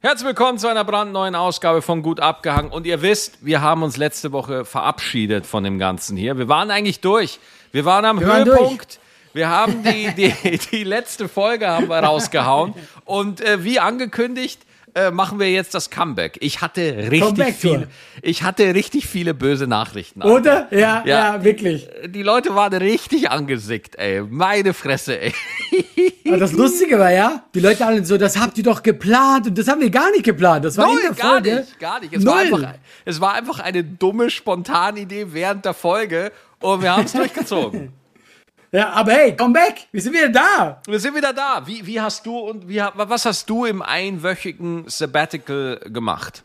Herzlich willkommen zu einer brandneuen Ausgabe von Gut abgehangen. Und ihr wisst, wir haben uns letzte Woche verabschiedet von dem Ganzen hier. Wir waren eigentlich durch. Wir waren am Wir waren Höhepunkt. Wir haben die, die, die letzte Folge haben wir rausgehauen. Und äh, wie angekündigt, äh, machen wir jetzt das Comeback. Ich hatte richtig Comeback-Tour. viele, ich hatte richtig viele böse Nachrichten. Oder? Ja, Ja. ja, wirklich. Die Leute waren richtig angesickt, ey. Meine Fresse, ey. Aber das Lustige war ja, die Leute alle so, das habt ihr doch geplant und das haben wir gar nicht geplant. Das war in Null, der gar Folge. nicht, gar nicht. Es Null. war, einfach, es war einfach eine dumme Spontanidee während der Folge und wir haben es durchgezogen. Ja, aber hey, komm back, wir sind wieder da. Wir sind wieder da. Wie, wie hast du und wie, was hast du im einwöchigen Sabbatical gemacht?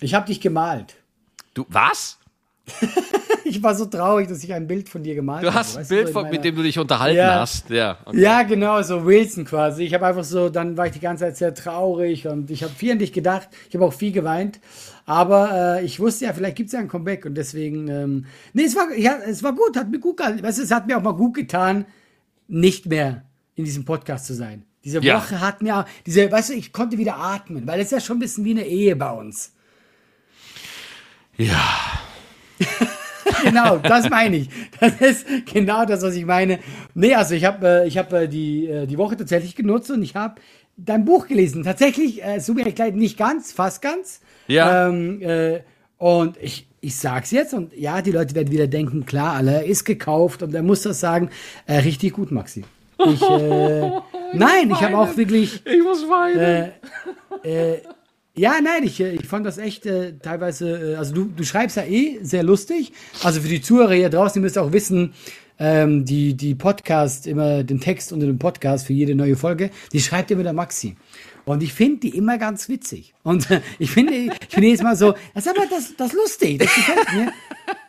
Ich habe dich gemalt. Du, was? Ich war so traurig, dass ich ein Bild von dir gemalt Du habe. hast ein weißt Bild, von, meiner- mit dem du dich unterhalten Ja. hast. Ja, okay. Ja, genau, so Wilson quasi. Ich habe einfach so, dann war ich die ganze Zeit sehr traurig und ich habe viel an dich gedacht. Ich habe auch viel geweint. Aber äh, ich wusste ja, vielleicht gibt es ja ein Comeback und deswegen, ähm, nee, es war, ja, es war gut, hat mir gut gehalten. Weißt du, es hat mir auch mal gut getan, nicht mehr in diesem Podcast zu sein. Diese Ja. Woche hat mir, diese, weißt du, ich konnte wieder atmen, weil es ist ja schon ein bisschen wie eine Ehe bei uns. ja. genau, das meine ich. Das ist genau das, was ich meine. Nee, also ich habe äh, ich hab, äh, die, äh, die Woche tatsächlich genutzt und ich habe dein Buch gelesen. Tatsächlich, äh, gleich nicht ganz, fast ganz. Ja. Ähm, äh, und ich, ich sag's jetzt und ja, die Leute werden wieder denken, klar, alle ist gekauft und er muss das sagen, äh, richtig gut, Maxi. Ich, äh, nein, ich habe auch wirklich, Ich muss weinen. ja, nein, ich, äh, ich fand das echt äh, teilweise, äh, also du, du schreibst ja eh sehr lustig. Also für die Zuhörer hier draußen, ihr müsst auch wissen, ähm, die, die Podcast, immer den Text unter dem Podcast für jede neue Folge, die schreibt immer der Maxi. Und ich finde die immer ganz witzig. Und ich finde, ich finde jedes Mal so, das ist aber das, das lustig, das gefällt mir.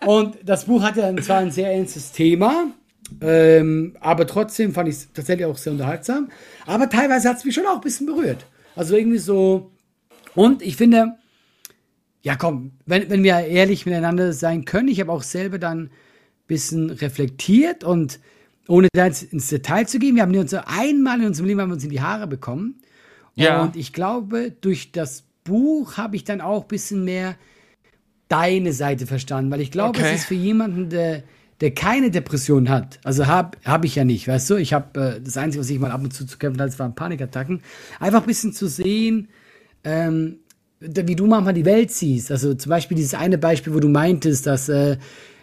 Und das Buch hat ja zwar ein sehr ernstes Thema, ähm, aber trotzdem fand ich es tatsächlich auch sehr unterhaltsam. Aber teilweise hat es mich schon auch ein bisschen berührt. Also irgendwie so, und ich finde, ja komm, wenn, wenn wir ehrlich miteinander sein können, ich habe auch selber dann bisschen reflektiert und ohne da jetzt ins Detail zu gehen, wir haben uns so einmal in unserem Leben haben wir uns in die Haare bekommen. Ja. Und ich glaube, durch das Buch habe ich dann auch ein bisschen mehr deine Seite verstanden, weil ich glaube, Okay. es ist für jemanden, der, der keine Depression hat, also habe hab ich ja nicht, weißt du, ich habe, äh, das Einzige, was ich mal ab und zu zu kämpfen hatte, waren Panikattacken, einfach ein bisschen zu sehen, ähm, wie du manchmal die Welt siehst. Also zum Beispiel dieses eine Beispiel, wo du meintest, dass, äh,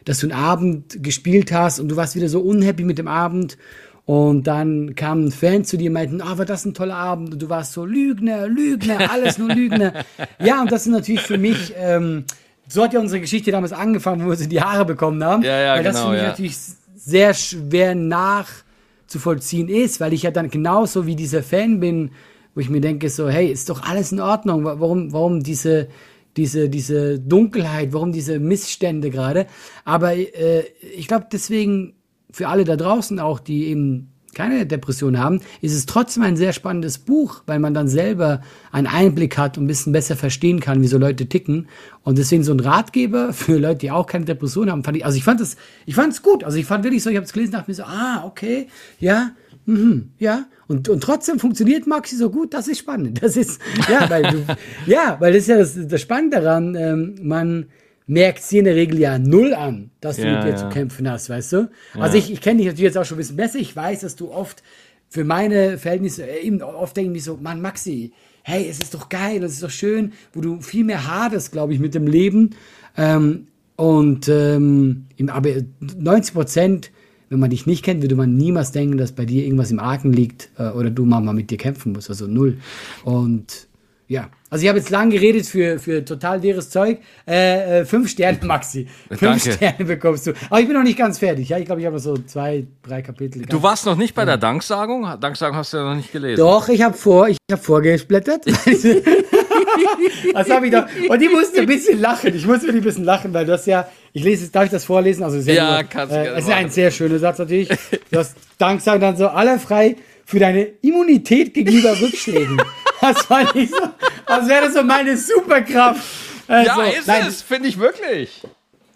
dass du einen Abend gespielt hast und du warst wieder so unhappy mit dem Abend und dann kamen Fans zu dir und meinten, ah, war das ein toller Abend und du warst so Lügner, Lügner, alles nur Lügner. ja, und das ist natürlich für mich, ähm, so hat ja unsere Geschichte damals angefangen, wo wir in die Haare bekommen haben. Ja, ja, weil das genau, für mich ja. natürlich sehr schwer nachzuvollziehen ist, weil ich ja dann genauso wie dieser Fan bin, wo ich mir denke so, hey, ist doch alles in Ordnung, Wa- warum, warum diese, diese, diese Dunkelheit, warum diese Missstände gerade. Aber äh, ich glaube deswegen für alle da draußen auch, die eben keine Depression haben, ist es trotzdem ein sehr spannendes Buch, weil man dann selber einen Einblick hat und ein bisschen besser verstehen kann, wie so Leute ticken. Und deswegen so ein Ratgeber für Leute, die auch keine Depression haben, fand ich, also ich fand das, ich fand es gut. Also ich fand wirklich so, ich habe es gelesen, dachte mir so, ah, okay, ja, mhm, ja. Und, und trotzdem funktioniert Maxi so gut, das ist spannend. Das ist, ja, weil du, ja, weil das ist ja das, das Spannende daran, ähm, man merkt sie in der Regel ja null an, dass du Ja, mit dir ja. zu kämpfen hast, weißt du? Also ich, ich kenne dich natürlich jetzt auch schon ein bisschen besser. Ich weiß, dass du oft für meine Verhältnisse äh, eben oft denken die so, Mann, Maxi, hey, es ist doch geil, es ist doch schön, wo du viel mehr haderst, glaube ich, mit dem Leben. Ähm, und ähm, aber 90 Prozent, wenn man dich nicht kennt, würde man niemals denken, dass bei dir irgendwas im Argen liegt äh, oder du mal mit dir kämpfen musst. Also null. Und ja, also ich habe jetzt lang geredet für, für total leeres Zeug. Äh, äh, fünf Sterne, Maxi. Fünf Danke. Sterne bekommst du. Aber ich bin noch nicht ganz fertig. Ja, ich glaube, ich habe noch so zwei, drei Kapitel. Du warst noch nicht bei der Danksagung? Danksagung hast du ja noch nicht gelesen. Doch, ich habe vor, ich habe vorgeblättert. das habe ich doch. Und ich musste ein bisschen lachen. Ich musste wirklich ein bisschen lachen, weil das ja, ich lese, darf ich das vorlesen? Also ist Ja, nur, kannst du äh, gerne Es ist ein sehr schöner Satz natürlich. Du hast Danksagung dann so alle frei für deine Immunität gegenüber Rückschlägen. Das war nicht so, als wäre das so meine Superkraft. Äh, ja, ist Nein, es, finde ich wirklich.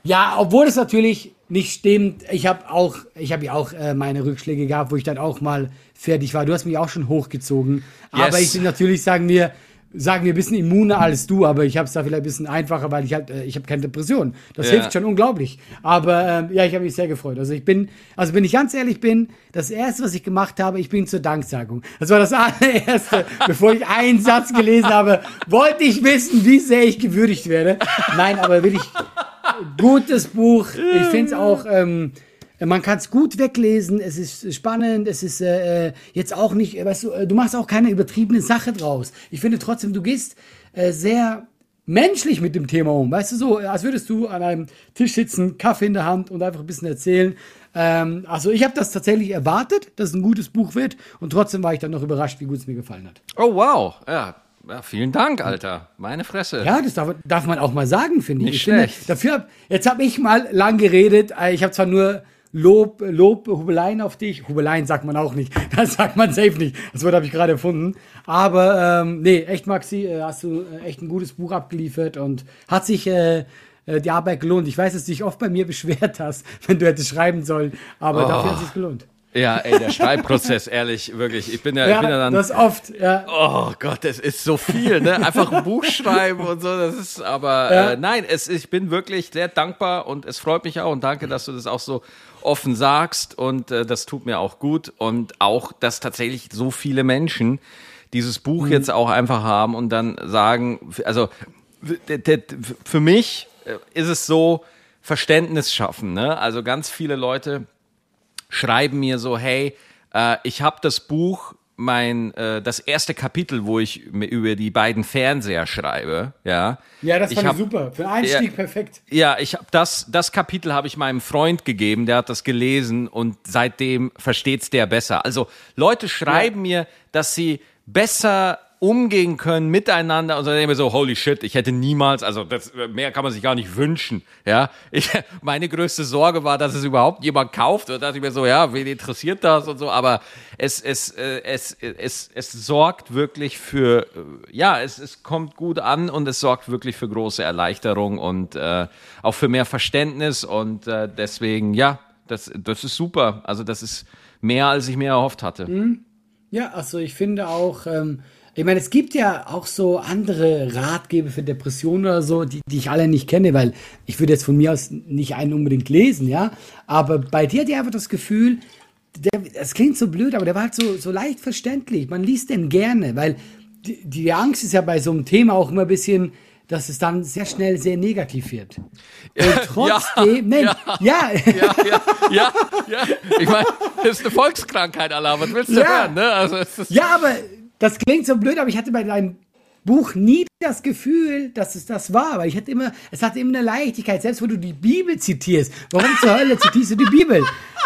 Ja, obwohl es natürlich nicht stimmt. Ich habe auch, ich habe ja auch äh, meine Rückschläge gehabt, wo ich dann auch mal fertig war. Du hast mich auch schon hochgezogen. Aber Yes. ich bin natürlich, sagen wir, sagen wir, ein bisschen immuner als du, aber ich habe es da vielleicht ein bisschen einfacher, weil ich halt, äh, ich habe keine Depression. Das Ja. hilft schon unglaublich. Aber ähm, ja, ich habe mich sehr gefreut. Also ich bin, also wenn ich ganz ehrlich bin, das erste, was ich gemacht habe, ich bin zur Danksagung. Das war das allererste, bevor ich einen Satz gelesen habe, wollte ich wissen, wie sehr ich gewürdigt werde. Nein, aber wirklich gutes Buch. Ich finde es auch. Ähm, man kann es gut weglesen, es ist spannend, es ist äh, jetzt auch nicht, äh, weißt du, äh, du machst auch keine übertriebene Sache draus. Ich finde trotzdem, du gehst äh, sehr menschlich mit dem Thema um. Weißt du, so, als würdest du an einem Tisch sitzen, Kaffee in der Hand und einfach ein bisschen erzählen. Ähm, also ich habe das tatsächlich erwartet, dass es ein gutes Buch wird und trotzdem war ich dann noch überrascht, wie gut es mir gefallen hat. Oh, wow. Ja, ja vielen Dank, Alter. Meine Fresse. Ja, das darf, darf man auch mal sagen, finde ich. Nicht ich finde, schlecht. dafür hab, jetzt habe ich mal lang geredet. äh, Ich habe zwar nur Lob, Lob, Hubeleien auf dich. Hubeleien sagt man auch nicht. Das sagt man safe nicht. Das Wort habe ich gerade erfunden. Aber ähm, nee, echt, Maxi, äh, hast du äh, echt ein gutes Buch abgeliefert und hat sich äh, äh, die Arbeit gelohnt. Ich weiß, dass du dich oft bei mir beschwert hast, wenn du hättest schreiben sollen, aber Oh. dafür hat es sich gelohnt. Ja, ey, der Schreibprozess, ehrlich, wirklich. Ich bin ja, ich Ja, bin ja dann. das oft. Ja. Oh Gott, es ist so viel, ne? Einfach ein Buch schreiben und so, das ist aber Ja. äh, nein, es, ich bin wirklich sehr dankbar und es freut mich auch und danke, dass du das auch so offen sagst und äh, das tut mir auch gut und auch, dass tatsächlich so viele Menschen dieses Buch jetzt auch einfach haben und dann sagen, also für mich äh, ist es so Verständnis schaffen, ne? Also ganz viele Leute schreiben mir so, hey, äh, ich habe das Buch, mein äh, das erste Kapitel, wo ich über die beiden Fernseher schreibe, ja. ja, das fand ich hab- super. Für Einstieg Ja. perfekt. Ja, ich habe das das Kapitel habe ich meinem Freund gegeben, der hat das gelesen und seitdem versteht's der besser. Also Leute schreiben mir, dass sie besser umgehen können miteinander und dann denke ich mir so holy shit, ich hätte niemals, also das mehr kann man sich gar nicht wünschen, ja. Ich, meine größte Sorge war, dass es überhaupt jemand kauft und da dachte ich mir so, ja, wen interessiert das und so, aber es es äh, es es es sorgt wirklich für äh, ja, es es kommt gut an und es sorgt wirklich für große Erleichterung und äh, auch für mehr Verständnis und äh, deswegen ja, das das ist super. Also das ist mehr als ich mir erhofft hatte. Ja, also ich finde auch, ähm, ich meine, es gibt ja auch so andere Ratgeber für Depressionen oder so, die, die ich alle nicht kenne, weil ich würde jetzt von mir aus nicht einen unbedingt lesen, ja. Aber bei dir hat ich einfach das Gefühl, der, es klingt so blöd, aber der war halt so, so leicht verständlich. Man liest den gerne, weil die, die Angst ist ja bei so einem Thema auch immer ein bisschen, dass es dann sehr schnell sehr negativ wird. Und trotzdem, nein, ja, Ja, ja, ja, ja. Ich meine, das ist eine Volkskrankheit, Allah. Was willst du Ja. hören? Ne? Also Ja, aber das klingt so blöd, aber ich hatte bei deinem Buch nie das Gefühl, dass es das war, weil ich hatte immer, es hatte immer eine Leichtigkeit, selbst wo du die Bibel zitierst. Warum zur Hölle zitierst du die Bibel?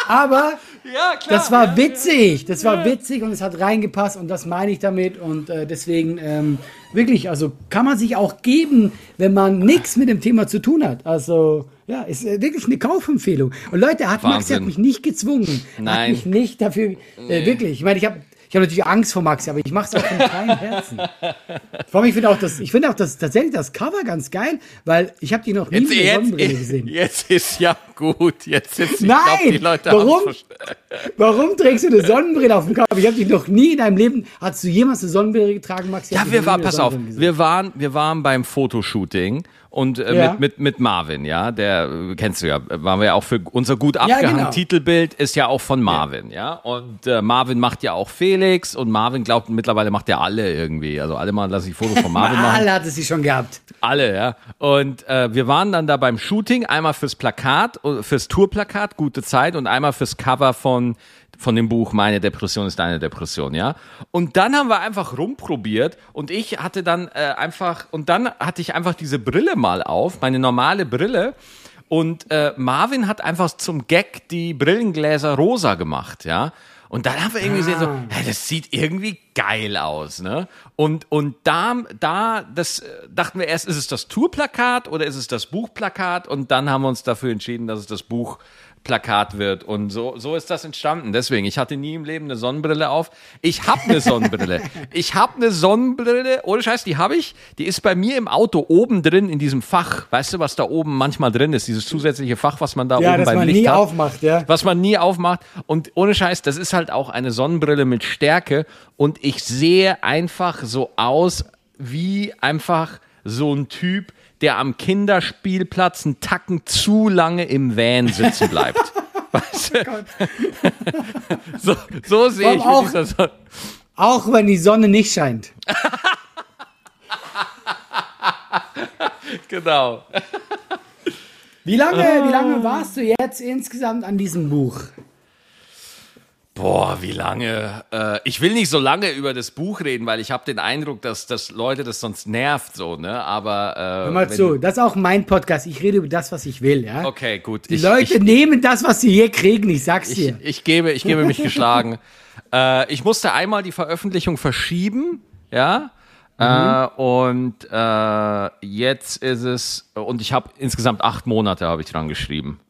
Aber ja, klar. das war ja, witzig, das war witzig und es hat reingepasst und das meine ich damit und äh, deswegen ähm, wirklich, also kann man sich auch geben, wenn man nichts mit dem Thema zu tun hat. Also ja, ist äh, wirklich eine Kaufempfehlung. Und Leute, hat Maxi hat Wahnsinn. mich nicht gezwungen, hat Nein. mich nicht dafür äh, wirklich. Ich meine, ich habe ich habe natürlich Angst vor Maxi, aber ich mache es auch von kleinem Herzen. Vor allem, ich finde auch das, ich finde auch das tatsächlich das Cover ganz geil, weil ich habe die noch nie Jetzt, mit Sonnenbrille gesehen. jetzt ist ja gut. Jetzt ist, ich Nein! glaub, die Leute Warum? Warum trägst du eine Sonnenbrille auf dem Kopf? Ich habe dich noch nie in deinem Leben. Hast du jemals eine Sonnenbrille getragen, Maxi? Ich Ja, wir waren, pass auf, wir waren, wir waren beim Fotoshooting und äh, Ja. mit, mit, mit Marvin, ja, der äh, kennst du ja, waren wir ja auch für unser gut abgehangen genau. Titelbild ist ja auch von Marvin, ja, und äh, Marvin macht ja auch Felix und Marvin glaubt mittlerweile macht ja alle irgendwie, also alle mal lasse ich Fotos von Marvin machen. Alle hat es sie schon gehabt. Alle, ja. Und äh, wir waren dann da beim Shooting, einmal fürs Plakat, äh, fürs Tourplakat, gute Zeit, und einmal fürs Cover von von dem Buch Meine Depression ist deine Depression, ja. Und dann haben wir einfach rumprobiert und ich hatte dann äh, einfach und dann hatte ich einfach diese Brille mal auf, meine normale Brille. Und äh, Marvin hat einfach zum Gag die Brillengläser rosa gemacht, ja. Und dann haben wir irgendwie gesehen, so, hey, das sieht irgendwie geil aus, ne? Und, und da, da, das äh, dachten wir erst, ist es das Tourplakat oder ist es das Buchplakat? Und dann haben wir uns dafür entschieden, dass es das Buchplakat wird. Und so, so ist das entstanden. Deswegen, ich hatte nie im Leben eine Sonnenbrille auf. Ich habe eine Sonnenbrille. ich habe eine Sonnenbrille, ohne Scheiß, die habe ich. Die ist bei mir im Auto oben drin in diesem Fach. Weißt du, was da oben manchmal drin ist? Dieses zusätzliche Fach, was man da Ja, oben beim man Licht nie hat aufmacht, ja. was man nie aufmacht. Und ohne Scheiß, das ist halt auch eine Sonnenbrille mit Stärke. Und ich sehe einfach so aus wie einfach so ein Typ, der am Kinderspielplatz einen Tacken zu lange im Van sitzen bleibt. weißt du? so, so sehe ich dieser Sonne. Auch wenn die Sonne nicht scheint. Genau. Wie lange, wie lange warst du jetzt insgesamt an diesem Buch? Boah, wie lange? Äh, ich will nicht so lange über das Buch reden, weil ich habe den Eindruck, dass, dass Leute das sonst nervt so, ne? Aber äh, Hör mal wenn zu, das ist auch mein Podcast. Ich rede über das, was ich will, ja? Okay, gut. Die ich, Leute ich, nehmen das, was sie hier kriegen, ich sag's ich, dir. ich gebe, ich gebe mich geschlagen. äh, ich musste einmal die Veröffentlichung verschieben, ja. Äh, und äh, jetzt ist es und ich habe insgesamt acht Monate habe ich dran geschrieben.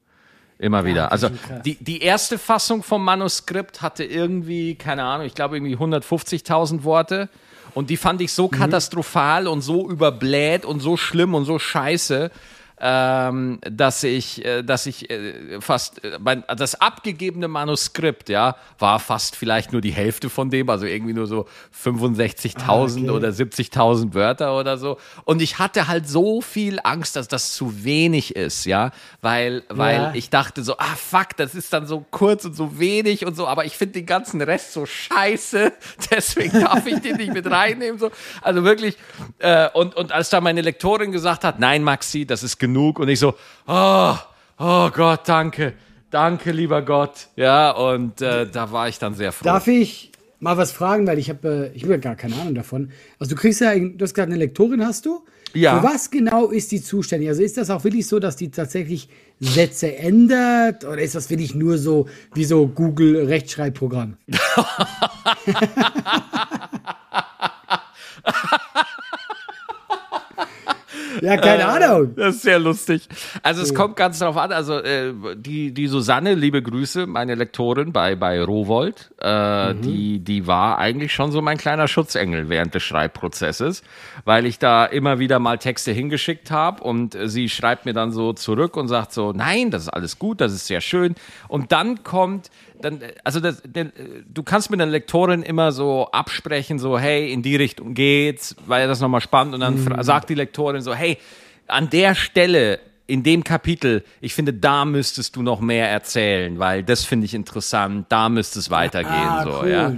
Immer wieder. Also die, die erste Fassung vom Manuskript hatte irgendwie, keine Ahnung, ich glaube irgendwie 150.000 Worte. Und die fand ich so Mhm. katastrophal und so überbläht und so schlimm und so scheiße, ähm, dass ich, äh, dass ich äh, fast äh, mein, das abgegebene Manuskript, ja, war fast vielleicht nur die Hälfte von dem, also irgendwie nur so 65.000 Ah, okay. oder 70.000 Wörter oder so. Und ich hatte halt so viel Angst, dass das zu wenig ist, ja, weil, weil Ja. ich dachte so, ah fuck, das ist dann so kurz und so wenig und so, aber ich finde den ganzen Rest so scheiße, deswegen darf ich den nicht mit reinnehmen, so. Also wirklich, äh, und, und als da meine Lektorin gesagt hat, nein, Maxi, das ist genug, und ich so, oh, oh Gott, danke, danke, lieber Gott, ja, und äh, da war ich dann sehr froh. Darf ich mal was fragen, weil ich habe äh, ich habe ja gar keine Ahnung davon. Also du kriegst ja, du hast gerade eine Lektorin, hast du? Ja. Für was genau ist die zuständig? Also ist das auch wirklich so, dass die tatsächlich Sätze ändert oder ist das wirklich nur so wie so Google Rechtschreibprogramm? ja, keine Ahnung. Das ist sehr lustig. Also es kommt ganz darauf an, also äh, die, die Susanne, liebe Grüße, meine Lektorin bei, bei Rowold, äh, die, die war eigentlich schon so mein kleiner Schutzengel während des Schreibprozesses, weil ich da immer wieder mal Texte hingeschickt habe und äh, sie schreibt mir dann so zurück und sagt so, nein, das ist alles gut, das ist sehr schön. Und dann kommt dann, äh, also das, der, äh, du kannst mit der Lektorin immer so absprechen, so, hey, in die Richtung geht's, weil das nochmal spannend. Und dann fra- sagt die Lektorin so, hey, an der Stelle in dem Kapitel, ich finde, da müsstest du noch mehr erzählen, weil das finde ich interessant, da müsste es weitergehen, Ah, so, cool. ja.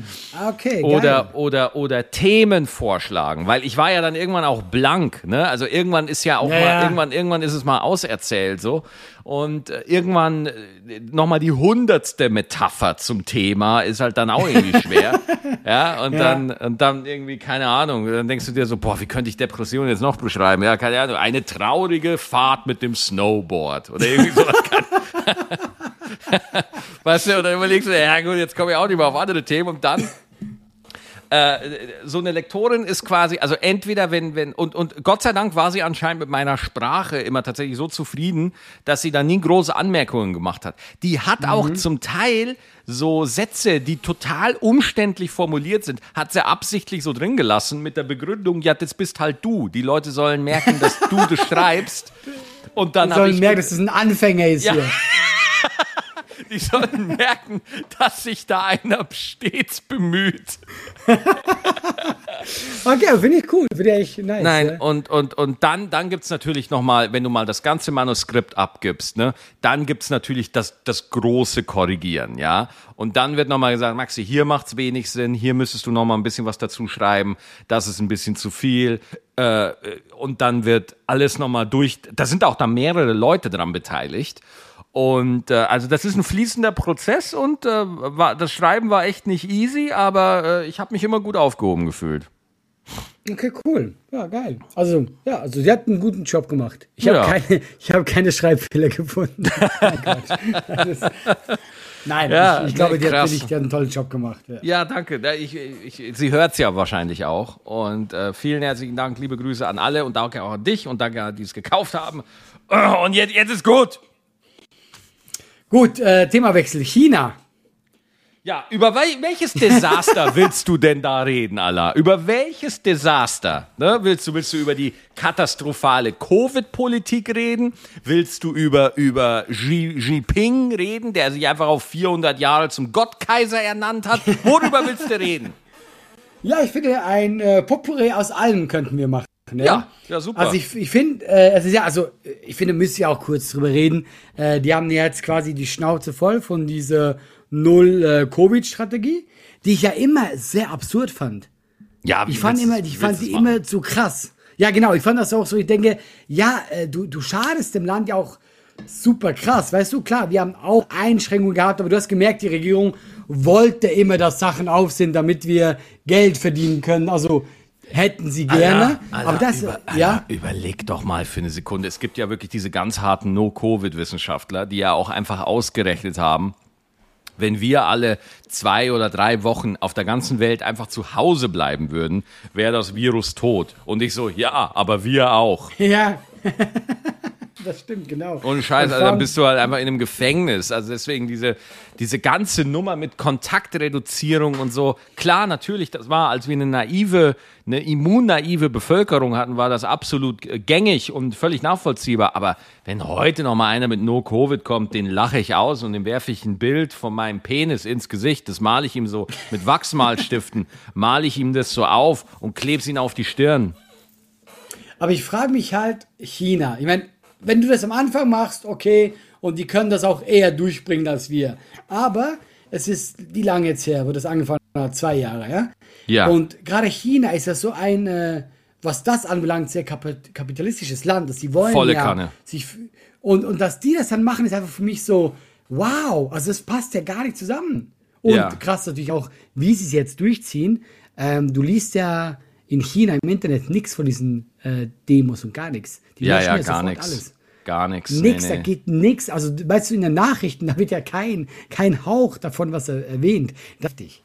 Okay, geil. Oder, oder, oder Themen vorschlagen, weil ich war ja dann irgendwann auch blank, ne? Also irgendwann ist ja auch Ja, mal, ja. irgendwann, irgendwann ist es mal auserzählt, so. Und äh, irgendwann äh, nochmal die hundertste Metapher zum Thema ist halt dann auch irgendwie schwer. ja, und Ja. dann, und dann irgendwie, keine Ahnung, dann denkst du dir so, boah, wie könnte ich Depression jetzt noch beschreiben? Ja, keine Ahnung, eine traurige Fahrt mit dem Snowboard oder irgendwie sowas. weißt du, und dann überlegst du, ja gut, jetzt komme ich auch nicht mehr auf andere Themen und dann äh, so eine Lektorin ist quasi, also entweder wenn, wenn, und, und Gott sei Dank war sie anscheinend mit meiner Sprache immer tatsächlich so zufrieden, dass sie da nie große Anmerkungen gemacht hat. Die hat auch zum Teil so Sätze, die total umständlich formuliert sind, hat sie absichtlich so drin gelassen mit der Begründung, ja, das bist halt du. Die Leute sollen merken, dass du das schreibst. Und dann Die sollen merken, dass es ein Anfänger ist Ja. hier. die sollen merken, dass sich da einer stets bemüht. Okay, finde ich cool. Finde ich nice. Nein, ja. und, und, und dann, dann gibt's natürlich nochmal, wenn du mal das ganze Manuskript abgibst, ne, dann gibt's natürlich das, das große Korrigieren, ja. Und dann wird nochmal gesagt, Maxi, hier macht's wenig Sinn, hier müsstest du nochmal ein bisschen was dazu schreiben, das ist ein bisschen zu viel. Äh, und dann wird alles nochmal durch, da sind auch da mehrere Leute dran beteiligt. Und äh, also das ist ein fließender Prozess und äh, war, das Schreiben war echt nicht easy, aber äh, ich habe mich immer gut aufgehoben gefühlt. Okay, cool. Ja, geil. Also, ja, also sie hat einen guten Job gemacht. Ich habe Ja. keine, ich habe keine Schreibfehler gefunden. Nein. Das ist, nein Ja, ich, ich glaube, nee, die hat die hat einen tollen Job gemacht. Ja. Ja, danke. Ich, ich, sie hört's ja wahrscheinlich auch. Und äh, vielen herzlichen Dank, liebe Grüße an alle und danke auch an dich und danke an die es gekauft haben. Oh, Und jetzt, jetzt ist gut. Gut, äh, Themawechsel. China. Ja, über wel welches Desaster willst du denn da reden, Allah? Über welches Desaster? Ne? Willst, du, willst du über die katastrophale Covid-Politik reden? Willst du über, über Xi Jinping reden, der sich einfach auf 400 Jahre zum Gottkaiser ernannt hat? Worüber willst du reden? Ja, ich finde, ein äh, Potpourri aus allem könnten wir machen. Ne? Ja, ja, super. Also ich, ich finde, äh, ist ja, also ich finde, müsst ihr auch kurz drüber reden. Äh, die haben ja jetzt quasi die Schnauze voll von dieser Null-Covid-Strategie, die ich ja immer sehr absurd fand. Ja, Ich fand immer, ich fand die immer zu krass. Ja, genau, ich fand das auch so, ich denke, ja, äh, du, du schadest dem Land ja auch super krass, weißt du, klar, wir haben auch Einschränkungen gehabt, aber du hast gemerkt, die Regierung wollte immer, dass Sachen auf sind, damit wir Geld verdienen können, also hätten sie gerne, Alter, aber das, über, ja, Alter, überleg doch mal für eine Sekunde. Es gibt ja wirklich diese ganz harten No-Covid-Wissenschaftler, die ja auch einfach ausgerechnet haben, wenn wir alle zwei oder drei Wochen auf der ganzen Welt einfach zu Hause bleiben würden, wäre das Virus tot. Und ich so, ja, aber wir auch. ja. das stimmt, genau. Und Scheiß, Und also dann bist du halt einfach in einem Gefängnis. Also deswegen diese, diese ganze Nummer mit Kontaktreduzierung und so. Klar, natürlich, das war, als wir eine naive, eine immunnaive Bevölkerung hatten, war das absolut äh, gängig und völlig nachvollziehbar. Aber wenn heute noch mal einer mit No-Covid kommt, den lache ich aus und dem werfe ich ein Bild von meinem Penis ins Gesicht. Das male ich ihm so mit Wachsmalstiften, male ich ihm das so auf und kleb's ihn auf die Stirn. Aber ich frage mich halt, China. Ich meine, wenn du das am Anfang machst, okay, und die können das auch eher durchbringen als wir. Aber es ist, wie lange jetzt her, wo das angefangen hat? Zwei Jahre, ja? Ja. Und gerade China ist ja so ein, äh, was das anbelangt, sehr kap- kapitalistisches Land, dass sie wollen Volle ja Kanne. sich und, und dass die das dann machen, ist einfach für mich so, wow, also das passt ja gar nicht zusammen. Und Ja. krass natürlich auch, wie sie es jetzt durchziehen. Ähm, du liest ja in China im Internet nichts von diesen äh, Demos und gar nichts. Die Ja, löschen ja, gar nichts. alles. Gar nichts. Nix, nee, da nee. geht nix. Also, weißt du, in den Nachrichten, da wird ja kein, kein Hauch davon, was er erwähnt. Ich.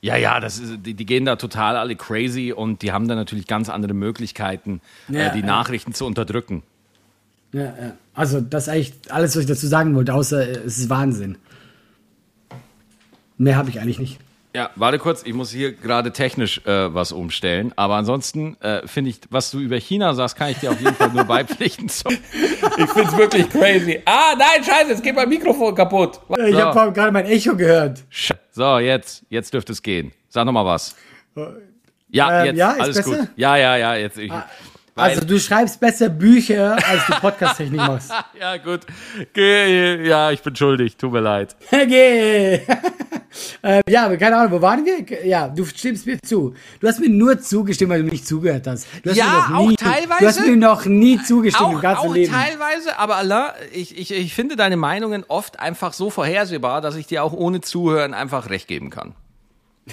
Ja, ja, das ist, die, die gehen da total alle crazy und die haben da natürlich ganz andere Möglichkeiten, Ja, äh, die ja. Nachrichten zu unterdrücken. Ja, ja. Also, das ist eigentlich alles, was ich dazu sagen wollte, außer äh, es ist Wahnsinn. Mehr habe ich eigentlich nicht. Ja, warte kurz, ich muss hier gerade technisch äh, was umstellen, aber ansonsten äh, finde ich, was du über China sagst, kann ich dir auf jeden Fall nur beipflichten. So. Ich finde es wirklich crazy. Ah, nein, scheiße, jetzt geht mein Mikrofon kaputt. Ich so. habe gerade mein Echo gehört. So, jetzt, jetzt dürfte es gehen. Sag noch mal was. Ja, Ähm, jetzt, ja, ist alles besser? gut. Ja, ja, ja, jetzt. Ich, weil- Also, du schreibst besser Bücher, als du Podcast-Technik machst. ja, gut. Geh, ja, ich bin schuldig, tut mir leid. Okay. ähm, ja, aber keine Ahnung, wo waren wir? Ja, du stimmst mir zu. Du hast mir nur zugestimmt, weil du nicht zugehört hast. Du hast Ja, mir noch auch nie, teilweise. Du hast mir noch nie zugestimmt im Auch, ganzen auch Leben. teilweise, aber Allah, ich, ich, ich finde deine Meinungen oft einfach so vorhersehbar, dass ich dir auch ohne Zuhören einfach recht geben kann.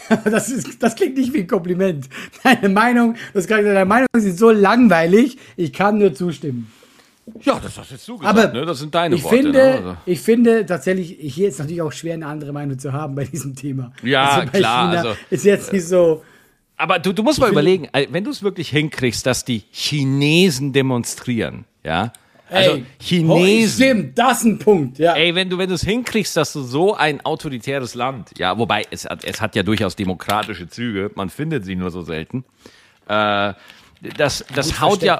Das, ist, das klingt nicht wie ein Kompliment. Deine Meinung, das kann, deine Meinung ist so langweilig, ich kann nur zustimmen. Ja, das hast jetzt du gesagt, Aber ne? Das sind deine ich Worte. finde, ne? also. ich finde tatsächlich, hier ist natürlich auch schwer, eine andere Meinung zu haben bei diesem Thema. Ja, bei klar, also- ist jetzt nicht so. Aber du, du musst mal überlegen, äh, wenn du es wirklich hinkriegst, dass die Chinesen demonstrieren, ja? Also Ey, Chinesen. Stimmt, das ist ein Punkt, ja. Ey, wenn du, wenn du es hinkriegst, dass du so ein autoritäres Land, ja, wobei es hat, es hat ja durchaus demokratische Züge, man findet sie nur so selten. Äh, das, das haut ja,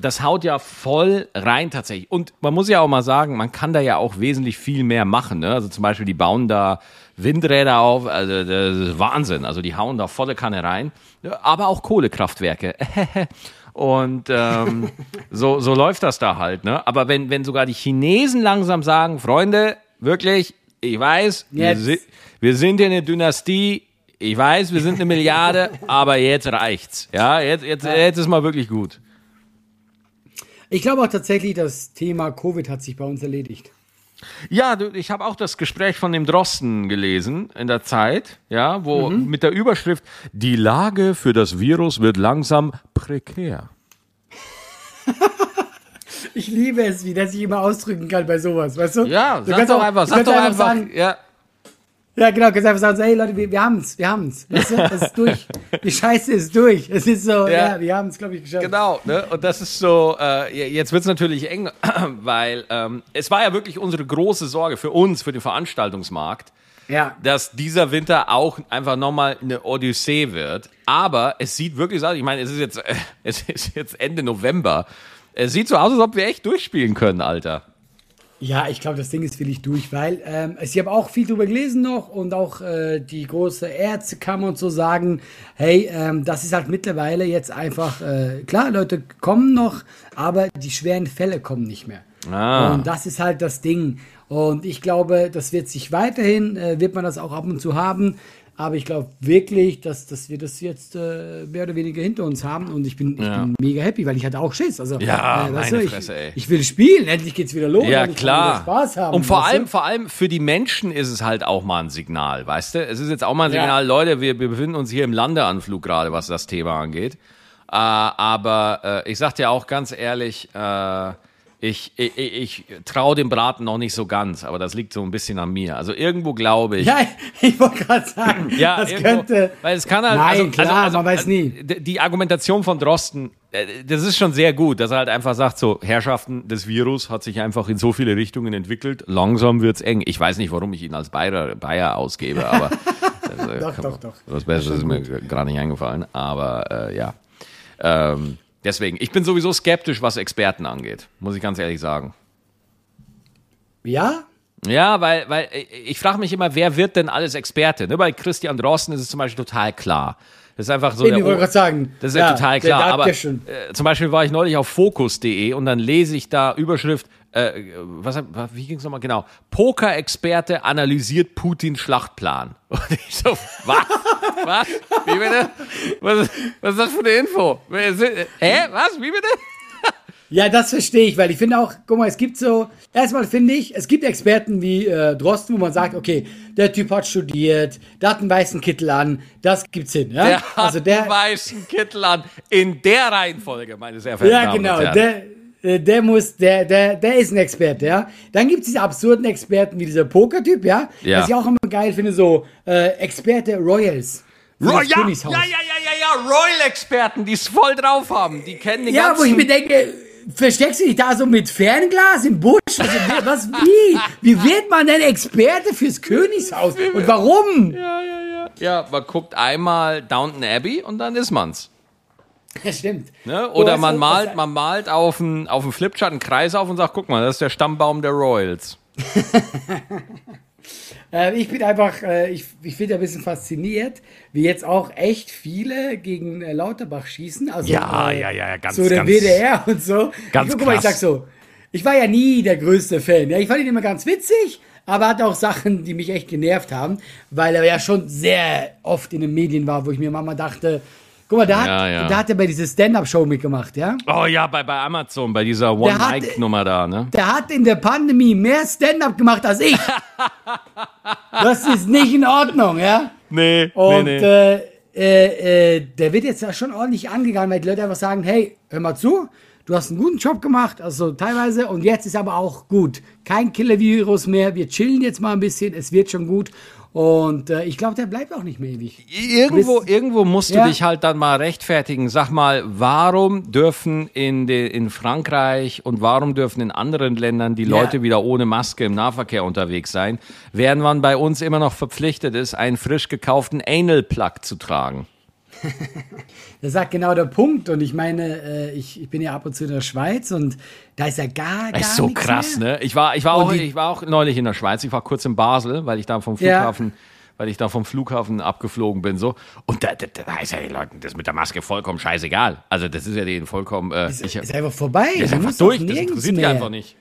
das haut ja voll rein tatsächlich. Und man muss ja auch mal sagen, man kann da ja auch wesentlich viel mehr machen. Ne? Also zum Beispiel, die bauen da Windräder auf, also das ist Wahnsinn. Also die hauen da volle Kanne rein. Aber auch Kohlekraftwerke. Und ähm, so, so läuft das da halt. Ne? Aber wenn, wenn sogar die Chinesen langsam sagen, Freunde, wirklich, ich weiß, wir, si wir sind hier eine Dynastie, ich weiß, wir sind eine Milliarde, aber jetzt reicht's. Ja, jetzt, jetzt, jetzt ist mal wirklich gut. Ich glaube auch tatsächlich, das Thema Covid hat sich bei uns erledigt. Ja, du, ich habe auch das Gespräch von dem Drosten gelesen in der Zeit, ja, wo mit der Überschrift Die Lage für das Virus wird langsam prekär. Ich liebe es, wie der sich immer ausdrücken kann bei sowas, weißt du? Ja, du sag kannst doch auch- einfach, sag doch einfach, sagen, ja, ja, genau, kannst einfach sagen, hey Leute, wir, wir haben's, wir haben's. Weißt du, es ist durch. Die Scheiße ist durch. Es ist so, Ja. ja, wir haben's, glaube ich, geschafft. Genau, ne? Und das ist so, äh, jetzt wird's natürlich eng, weil ähm, es war ja wirklich unsere große Sorge für uns, für den Veranstaltungsmarkt, Ja. dass dieser Winter auch einfach nochmal eine Odyssee wird. Aber es sieht wirklich so aus, ich meine, es ist jetzt, äh, es ist jetzt Ende November. Es sieht so aus, als ob wir echt durchspielen können, Alter. Ja, ich glaube, das Ding ist wirklich durch, weil ähm, ich habe auch viel drüber gelesen noch und auch äh, die große Ärztekammer und so sagen, hey, ähm, das ist halt mittlerweile jetzt einfach, äh, klar, Leute kommen noch, aber die schweren Fälle kommen nicht mehr. Ah. Und das ist halt das Ding. Und ich glaube, das wird sich weiterhin, äh, wird man das auch ab und zu haben. Aber ich glaube wirklich, dass, dass wir das jetzt äh, mehr oder weniger hinter uns haben. Und ich bin, ich Ja. bin mega happy, weil ich hatte auch Schiss. Also, Ja, weißt meine du, Fresse, ey. ich, ich will spielen, endlich geht's wieder los. Ja, und ich kann klar. Spaß haben. und vor du? allem, vor allem für die Menschen ist es halt auch mal ein Signal, weißt du? Es ist jetzt auch mal ein Ja. Signal, Leute, wir, wir befinden uns hier im Landeanflug gerade, was das Thema angeht. Äh, aber äh, ich sag dir auch ganz ehrlich, äh, ich, ich, ich traue dem Braten noch nicht so ganz, aber das liegt so ein bisschen an mir. Also irgendwo glaube ich. Ja, ich wollte gerade sagen, Ja, das irgendwo, könnte. Weil es kann halt. Nein, also, klar, also, also, man weiß also, nie. Die Argumentation von Drosten, äh, das ist schon sehr gut, dass er halt einfach sagt: so, Herrschaften, das Virus hat sich einfach in so viele Richtungen entwickelt. Langsam wird's eng. Ich weiß nicht, warum ich ihn als Bayer, Bayer ausgebe, aber. also, Doch, doch, doch. Was Besseres ist mir gerade nicht eingefallen. Aber äh, ja. Ähm, deswegen, ich bin sowieso skeptisch, was Experten angeht, muss ich ganz ehrlich sagen. Ja? Ja, weil, weil äh, ich frage mich immer, wer wird denn alles Experte? Ne? Bei Christian Drosten ist es zum Beispiel total klar. Das ist einfach so Ich der wollte O- gerade sagen. Das ist ja, total klar. aber äh, zum Beispiel war ich neulich auf Focus.de und dann lese ich da Überschrift, äh, was, wie ging es nochmal genau? Poker-Experte analysiert Putins Schlachtplan. Und ich so, was? was? Wie bitte? Was, ist- was ist das für eine Info? Hä? Was? Wie bitte? Ja, das verstehe ich, weil ich finde auch, guck mal, es gibt so, erstmal finde ich, es gibt Experten wie äh, Drosten, wo man sagt, okay, der Typ hat studiert, der hat einen weißen Kittel an, das gibt's hin, ja? Der hat also der, einen weißen Kittel an. In der Reihenfolge, meine sehr verehrten ja Damen genau, und Herren. der, äh, der muss, der, der, der ist ein Experte, ja? Dann gibt's diese absurden Experten wie dieser Poker-Typ, ja? Ja. Was ich auch immer geil finde, so äh, Experte Royals. für Ro das ja, ja, ja, ja, ja, ja, Royal-Experten, die es voll drauf haben. Die kennen die Ja, ganzen... wo ich mir denke, versteckst du dich da so mit Fernglas im Busch? Also, was, wie? Wie wird man denn Experte fürs Königshaus? Und warum? ja, ja, ja. Ja, man guckt einmal Downton Abbey und dann ist man's. Ja, stimmt. Ne? Oder man malt, man malt auf dem auf Flipchart einen Kreis auf und sagt, guck mal, das ist der Stammbaum der Royals. Äh, ich bin einfach, äh, ich, ich bin ein bisschen fasziniert, wie jetzt auch echt viele gegen äh, Lauterbach schießen. Also, Ja, äh, ja, ja, ganz, So der ganz- WDR und so. ganz ich, guck mal, ich sag so, ich war ja nie der größte Fan. Ja, ich fand ihn immer ganz witzig, aber hatte auch Sachen, die mich echt genervt haben, weil er ja schon sehr oft in den Medien war, wo ich mir Mama dachte, guck mal, da hat, Ja, ja. da hat er bei dieser Stand-Up-Show mitgemacht, ja? Oh ja, bei, bei Amazon, bei dieser One-Mic-Nummer da, ne? Der hat in der Pandemie mehr Stand-Up gemacht als ich. das ist nicht in Ordnung, ja? Nee, Und nee, nee. Äh, äh, äh, der wird jetzt da schon ordentlich angegangen, weil die Leute einfach sagen, hey, hör mal zu, du hast einen guten Job gemacht, also teilweise, und jetzt ist aber auch gut. Kein Killer-Virus mehr, wir chillen jetzt mal ein bisschen, es wird schon gut. Und äh, ich glaube, der bleibt auch nicht mehr ewig. Irgendwo, irgendwo musst du Ja. dich halt dann mal rechtfertigen. Sag mal, warum dürfen in, de, in Frankreich und warum dürfen in anderen Ländern die Ja. Leute wieder ohne Maske im Nahverkehr unterwegs sein, während man bei uns immer noch verpflichtet ist, einen frisch gekauften Anal-Plug zu tragen? Das sagt genau der Punkt. Und ich meine, äh, ich, ich bin ja ab und zu in der Schweiz und da ist ja gar, gar ist so nichts krass, mehr. ne? Ich war, ich war Und auch, die- ich war auch neulich in der Schweiz. Ich war kurz in Basel, weil ich da vom Ja. Flughafen, weil ich da vom Flughafen abgeflogen bin, so. Und da, da, da ist ja den Leuten das mit der Maske vollkommen scheißegal. Also, das ist ja denen vollkommen, äh, Ist, ich, ist einfach vorbei. ist Du einfach durch. Das interessiert die einfach nicht.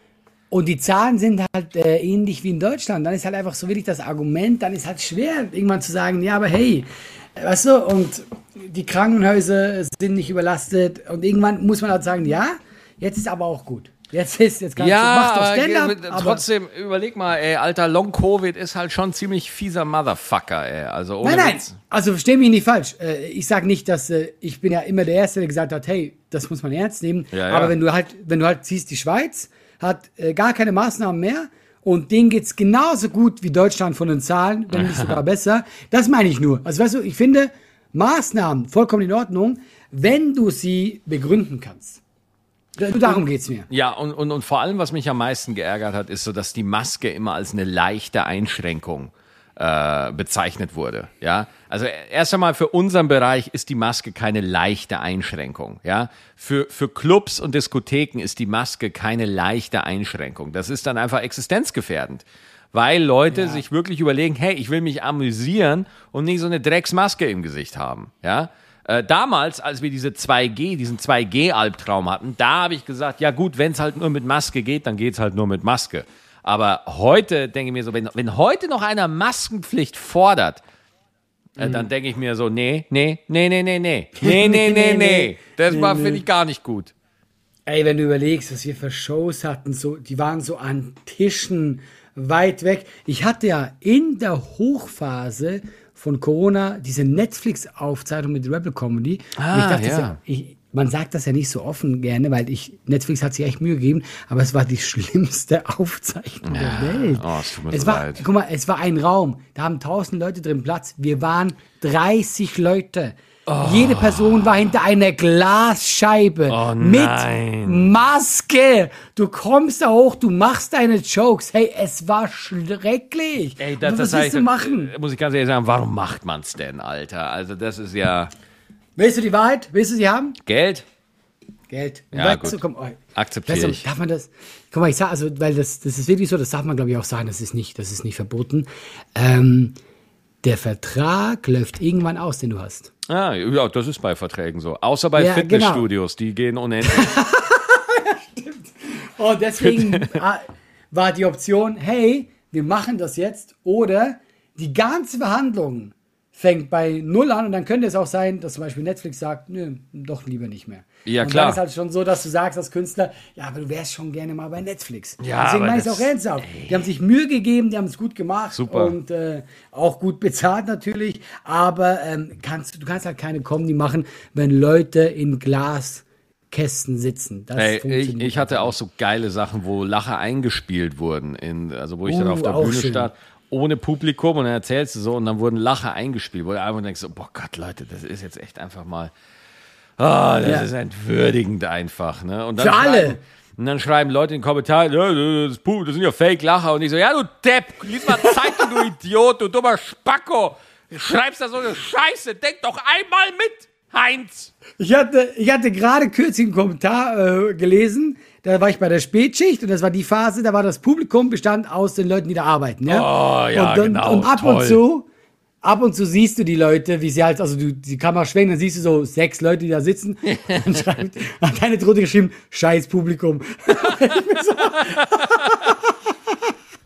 Und die Zahlen sind halt äh, ähnlich wie in Deutschland. Dann ist halt einfach so wirklich das Argument, dann ist halt schwer, irgendwann zu sagen, ja, aber hey, weißt du, und die Krankenhäuser sind nicht überlastet. Und irgendwann muss man halt sagen, ja, jetzt ist aber auch gut. Jetzt ist, jetzt kannst du, Ja, mach doch aber, trotzdem, überleg mal, ey, alter, Long-Covid ist halt schon ziemlich fieser Motherfucker, ey. Also, ohne Nein, nein, also versteh mich nicht falsch. Äh, Ich sage nicht, dass äh, ich bin ja immer der Erste, der gesagt hat, hey, das muss man ernst nehmen. Ja, ja. Aber wenn du halt, wenn du halt siehst, die Schweiz hat äh, gar keine Maßnahmen mehr und denen geht's genauso gut wie Deutschland von den Zahlen, wenn nicht sogar besser. Das meine ich nur. Also weißt du, ich finde Maßnahmen vollkommen in Ordnung, wenn du sie begründen kannst. Da- Darum geht's mir. Ja, und, und, und vor allem, was mich am meisten geärgert hat, ist so, dass die Maske immer als eine leichte Einschränkung äh, bezeichnet wurde. Ja, also erst einmal für unseren Bereich ist die Maske keine leichte Einschränkung. Ja, für für Clubs und Diskotheken ist die Maske keine leichte Einschränkung. Das ist dann einfach existenzgefährdend, weil Leute Ja. sich wirklich überlegen, hey, ich will mich amüsieren und nicht so eine Drecksmaske im Gesicht haben. Ja. Äh, damals, als wir diese 2G, diesen 2G-Albtraum hatten, da habe ich gesagt, ja gut, wenn es halt nur mit Maske geht, dann geht's halt nur mit Maske. Aber heute denke ich mir so, wenn, wenn heute noch einer Maskenpflicht fordert, äh, dann denke ich mir so, nee, nee, nee, nee, nee, nee, nee, nee, nee, nee. Das Nee, war, nee. finde ich, gar nicht gut. Ey, wenn du überlegst, was wir für Shows hatten, so, die waren so an Tischen weit weg. Ich hatte ja in der Hochphase von Corona diese Netflix-Aufzeichnung mit Rebel Comedy. Ah, ich dachte, ja. ja. ich, man sagt das ja nicht so offen gerne, weil ich, Netflix hat sich echt Mühe gegeben, aber es war die schlimmste Aufzeichnung der Welt. Oh, es tut mir es so war, leid. guck mal, es war ein Raum, da haben tausend Leute drin Platz. Wir waren 30 Leute. Oh. Jede Person war hinter einer Glasscheibe Oh, mit nein. Maske. Du kommst da hoch, du machst deine Jokes. Hey, es war schrecklich. Ey, das, Aber das was willst du machen? äh, muss ich ganz ehrlich sagen, warum macht man's denn, Alter? Also das ist ja Willst du die Wahrheit? Willst du sie haben? Geld. Geld. Und Ja, weißt gut. du, komm, oh, Akzeptiere weißt du, ich. Darf man das? Guck mal, ich sag, also, weil das, das ist wirklich so, das darf man, glaube ich, auch sagen, das ist nicht, das ist nicht verboten. Ähm, der Vertrag läuft irgendwann aus, den du hast. Ah, ja, das ist bei Verträgen so. Außer bei Ja, genau. Fitnessstudios, die gehen unendlich. Und deswegen ah, war die Option, hey, wir machen das jetzt oder die ganze Verhandlung fängt bei Null an und dann könnte es auch sein, dass zum Beispiel Netflix sagt, nö, doch lieber nicht mehr. Ja, und klar. dann ist halt schon so, dass du sagst als Künstler, ja, aber du wärst schon gerne mal bei Netflix. Ja, Deswegen meine ich es auch ernsthaft. Die haben sich Mühe gegeben, die haben es gut gemacht Super. und äh, auch gut bezahlt natürlich, aber ähm, kannst, du kannst halt keine Comedy machen, wenn Leute in Glaskästen sitzen. Das Ey, ich, ich hatte auch so geile Sachen, wo Lacher eingespielt wurden, in, also wo ich dann Uh, auf der Bühne schön. stand, ohne Publikum und dann erzählst du so und dann wurden Lacher eingespielt, wo du einfach denkst, so, boah Gott, Leute, das ist jetzt echt einfach mal, ah, das Ja. ist entwürdigend einfach, ne? Und dann Für alle. schreiben- Und dann schreiben Leute in den Kommentaren, das, das sind ja Fake-Lacher. Und ich so, ja, du Depp, lies mal Zeitung, du Idiot, du dummer Spacko. Du schreibst da so eine Scheiße, denk doch einmal mit, Heinz. Ich hatte, ich hatte gerade kürzlich einen Kommentar äh, gelesen. Da war ich bei der Spätschicht und das war die Phase, da war das Publikum bestand aus den Leuten, die da arbeiten. Ja? Oh, ja, und dann, genau, Und ab toll. und zu, ab und zu siehst du die Leute, wie sie halt, also du, die Kamera schwenkt, dann siehst du so sechs Leute, die da sitzen und schreibt, hat eine drunter geschrieben, scheiß Publikum.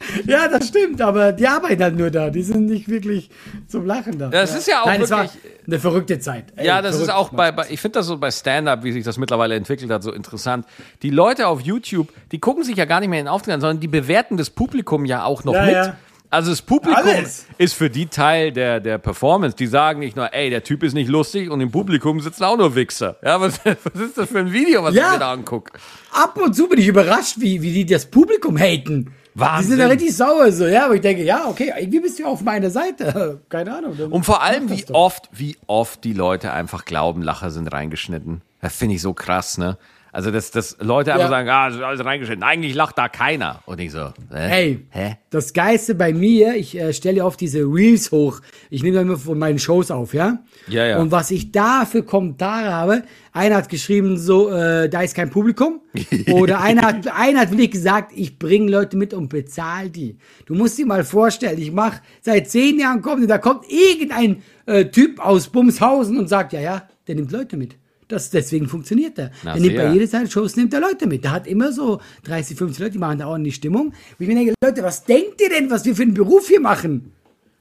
ja, das stimmt, aber die arbeiten halt nur da. Die sind nicht wirklich zum Lachen da. Das ist ja auch Nein, wirklich- eine verrückte Zeit. Ey, Ja, das ist verrückt, auch Mann. bei, bei ich finde das so bei Stand-Up, wie sich das mittlerweile entwickelt hat, so interessant. Die Leute auf YouTube, die gucken sich ja gar nicht mehr in den Auftritt an, sondern die bewerten das Publikum ja auch noch Ja, mit. ja. Also das Publikum Alles. ist für die Teil der, der Performance. Die sagen nicht nur, ey, der Typ ist nicht lustig und im Publikum sitzen auch nur Wichser. Ja, was, was ist das für ein Video, was Ja. ich mir da angucke? ab und zu bin ich überrascht, wie, wie die das Publikum haten. Wahnsinn. Die sind da richtig sauer so, ja, aber ich denke, ja, okay, irgendwie bist du auf meiner Seite. Keine Ahnung. Und vor allem, wie oft, wie oft die Leute einfach glauben, Lacher sind reingeschnitten. Das finde ich so krass, ne? Also, dass, dass Leute einfach Ja. sagen, ah, ist alles reingeschnitten. Eigentlich lacht da keiner. Und ich so, hä? Hey, Hä? das Geiste bei mir, ich äh, stelle oft diese Reels hoch. Ich nehme da immer von meinen Shows auf, ja? Ja, ja. Und was ich da für Kommentare habe, einer hat geschrieben, so, äh, da ist kein Publikum. Oder einer hat, einer hat wirklich gesagt, ich bringe Leute mit und bezahle die. Du musst dir mal vorstellen, ich mache seit zehn Jahren Comedy, da kommt irgendein äh, Typ aus Bumshausen und sagt, ja, ja, der nimmt Leute mit. Das, deswegen funktioniert er. Na, der nimmt sehr. bei jeder seiner Shows nimmt er Leute mit. Der hat immer so 30, 50 Leute, die machen da ordentlich Stimmung. Und ich mir denke, Leute, was denkt ihr denn, was wir für einen Beruf hier machen?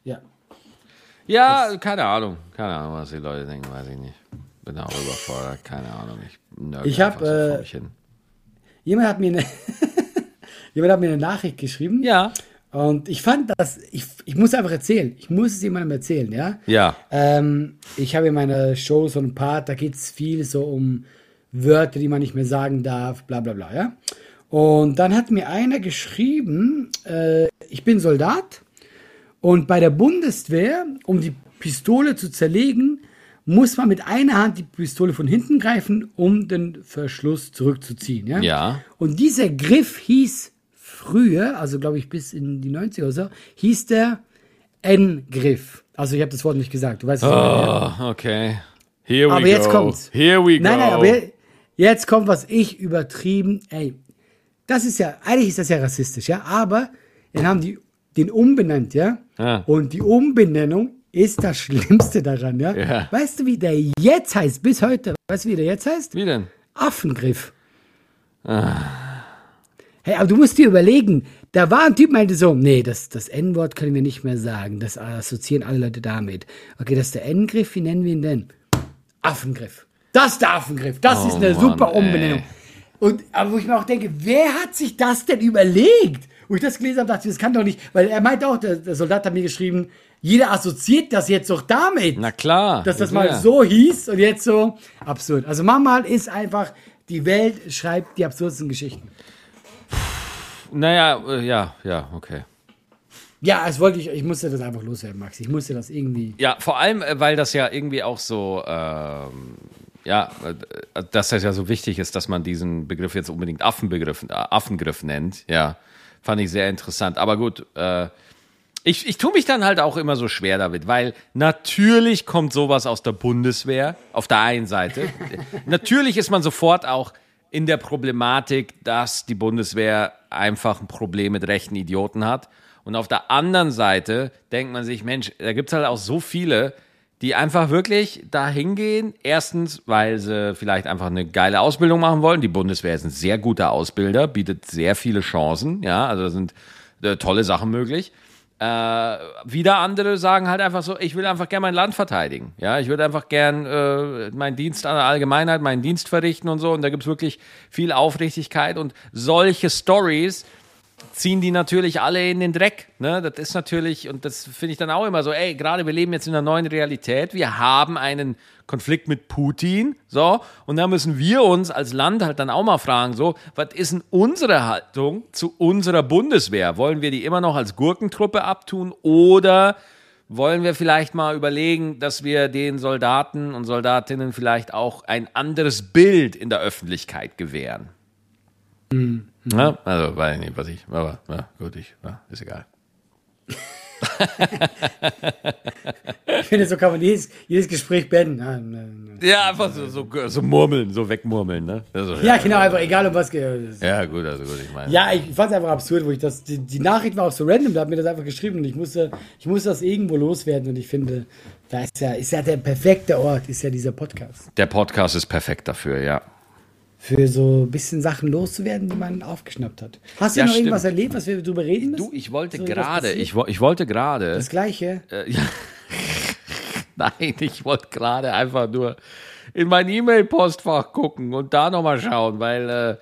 Ja. Ja, keine Ahnung. Keine Ahnung, was die Leute denken, weiß ich nicht. Bin auch überfordert, keine Ahnung. Ich, Ich hab, einfach so äh. Jemand hat mir eine, jemand hat mir eine Nachricht geschrieben. Ja. Und ich fand das, ich, ich muss einfach erzählen. Ich muss es jemandem erzählen, ja? Ja. Ähm, ich habe in meiner Show so ein Part, da geht es viel so um Wörter, die man nicht mehr sagen darf, bla bla bla, ja? Und dann hat mir einer geschrieben, äh, ich bin Soldat und bei der Bundeswehr, um die Pistole zu zerlegen, muss man mit einer Hand die Pistole von hinten greifen, um den Verschluss zurückzuziehen. Ja. Ja. Und dieser Griff hieß früher, also glaube ich bis in die 90er oder so, hieß der N-Griff. Also ich habe das Wort nicht gesagt. Du weißt es. Oh, okay. Here we Aber go. jetzt kommt's. Here we go. Nein, nein, aber je- jetzt kommt was ich übertrieben. Ey, das ist ja, eigentlich ist das ja rassistisch, ja. Aber dann haben die den umbenannt, ja. Ja. Und die Umbenennung ist das Schlimmste daran, ja. Ja. Weißt du, wie der jetzt heißt? Bis heute. Weißt du, wie der jetzt heißt? Wie denn? Affengriff. Hey, aber du musst dir überlegen, da war ein Typ, meinte so, nee, das, das N-Wort können wir nicht mehr sagen. Das assoziieren alle Leute damit. Okay, das ist der N-Griff, wie nennen wir ihn denn? Affengriff. Das ist der Affengriff. Das Oh ist eine Mann, super ey. Umbenennung. Und, aber wo ich mir auch denke, wer hat sich das denn überlegt? Wo ich das gelesen habe, dachte ich, das kann doch nicht, weil er meinte auch, der, der Soldat hat mir geschrieben, jeder assoziiert das jetzt doch damit Na klar. dass das Ja. mal so hieß und jetzt so absurd. Also manchmal ist einfach, die Welt schreibt die absurdesten Geschichten. Naja, äh, ja, ja, okay. Ja, das wollte ich, ich musste das einfach loswerden, Max. Ich musste das irgendwie. Ja, vor allem, äh, weil das ja irgendwie auch so, ähm, ja, äh, dass das ja so wichtig ist, dass man diesen Begriff jetzt unbedingt Affenbegriff, Affengriff nennt. Ja, fand ich sehr interessant. Aber gut, äh, ich, ich tue mich dann halt auch immer so schwer damit, weil natürlich kommt sowas aus der Bundeswehr auf der einen Seite. natürlich ist man sofort auch in der Problematik, dass die Bundeswehr einfach ein Problem mit rechten Idioten hat. Und auf der anderen Seite denkt man sich, Mensch, da gibt's halt auch so viele, die einfach wirklich da hingehen. Erstens, weil sie vielleicht einfach eine geile Ausbildung machen wollen. Die Bundeswehr ist ein sehr guter Ausbilder, bietet sehr viele Chancen. Ja, also da sind äh, tolle Sachen möglich. Äh, wieder andere sagen halt einfach so, ich will einfach gern mein Land verteidigen. Ja, ich würde einfach gern äh, meinen Dienst an der Allgemeinheit, meinen Dienst verrichten und so. Und da gibt's wirklich viel Aufrichtigkeit und solche Stories ziehen die natürlich alle in den Dreck. Ne? Das ist natürlich, und das finde ich dann auch immer so, ey, gerade wir leben jetzt in einer neuen Realität, wir haben einen Konflikt mit Putin, so, und da müssen wir uns als Land halt dann auch mal fragen, so, was ist denn unsere Haltung zu unserer Bundeswehr? Wollen wir die immer noch als Gurkentruppe abtun oder wollen wir vielleicht mal überlegen, dass wir den Soldaten und Soldatinnen vielleicht auch ein anderes Bild in der Öffentlichkeit gewähren? Ja, also, weiß ich nicht, was ich, aber ja, gut, ich, ja, ist egal. Ich finde, so kann man jedes, jedes Gespräch beenden. Ah, ne, ne. Ja, einfach so, so, so murmeln, so wegmurmeln, ne? Also, Ja, genau, einfach egal um was geht. Ja, gut, also gut, ich meine. Ja, ich fand es einfach absurd, wo ich das. Die, die Nachricht war auch so random, da hat mir das einfach geschrieben und ich musste, ich musste das irgendwo loswerden und ich finde, da ist ja, ist ja der perfekte Ort, ist ja dieser Podcast. Der Podcast ist perfekt dafür, ja. Für so ein bisschen Sachen loszuwerden, die man aufgeschnappt hat. Hast du Ja, noch stimmt. irgendwas erlebt, was wir drüber reden müssen? Du, ich wollte gerade, ich, wo- ich wollte gerade, Das gleiche. äh, ja, nein, ich wollte gerade einfach nur in mein E-Mail-Postfach gucken und da nochmal schauen, weil äh,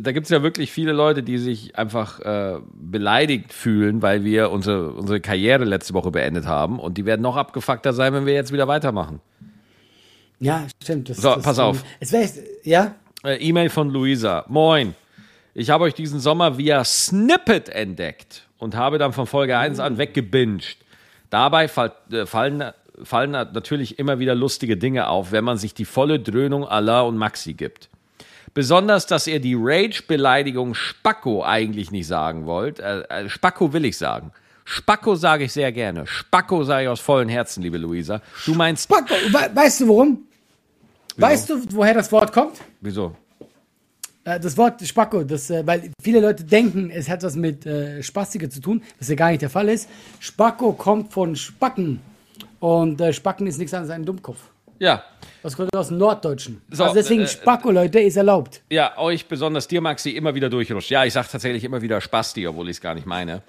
da gibt es ja wirklich viele Leute, die sich einfach äh, beleidigt fühlen, weil wir unsere, unsere Karriere letzte Woche beendet haben und die werden noch abgefuckter sein, wenn wir jetzt wieder weitermachen. Ja, stimmt. Das, So, das, pass auf. Es wäre, ja, Äh, E-Mail von Luisa. Moin. Ich habe euch diesen Sommer via Snippet entdeckt und habe dann von Folge 1 an weggebinged. Dabei fall, äh, fallen, fallen natürlich immer wieder lustige Dinge auf, wenn man sich die volle Dröhnung Allah und Maxi gibt. Besonders, dass ihr die Rage-Beleidigung Spacko eigentlich nicht sagen wollt. Äh, äh, Spacko will ich sagen. Spacko sage ich sehr gerne. Spacko sage ich aus vollem Herzen, liebe Luisa. Du meinst, Spacko, we weißt du warum? Weißt du, woher das Wort kommt? wieso? Äh, Das Wort Spacko, das, äh, weil viele Leute denken, es hat was mit äh, Spastiker zu tun, was ja gar nicht der Fall ist. Spacko kommt von Spacken. Und äh, Spacken ist nichts anderes als ein Dummkopf. Ja, Das kommt aus dem Norddeutschen. So, also deswegen äh, Spacko, Leute, ist erlaubt. Ja, euch besonders dir, Maxi, immer wieder durchrutscht. Ja, ich sage tatsächlich immer wieder Spasti, obwohl ich es gar nicht meine.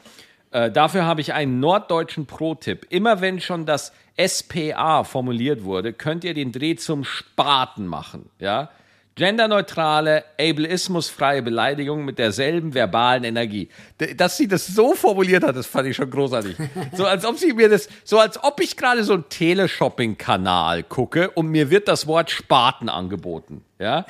Äh, dafür habe ich einen norddeutschen Pro-Tipp. Immer wenn schon das SPA formuliert wurde, könnt ihr den Dreh zum Spaten machen. Ja? Genderneutrale, ableismusfreie Beleidigung mit derselben verbalen Energie. Dass sie das so formuliert hat, das fand ich schon großartig. So als ob sie mir das, so als ob ich gerade so einen Teleshopping-Kanal gucke und mir wird das Wort Spaten angeboten. Ja?